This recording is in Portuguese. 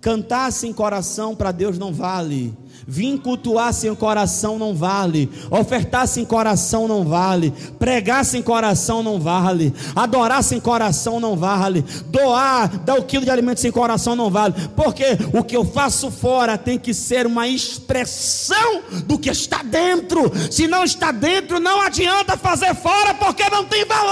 Cantar sem coração para Deus não vale. Vim cultuar sem coração não vale. Ofertar sem coração não vale. Pregar sem coração não vale. Adorar sem coração não vale. Doar, dar o quilo de alimento sem coração não vale. Porque o que eu faço fora tem que ser uma expressão do que está dentro. Se não está dentro, não adianta fazer fora porque não tem valor.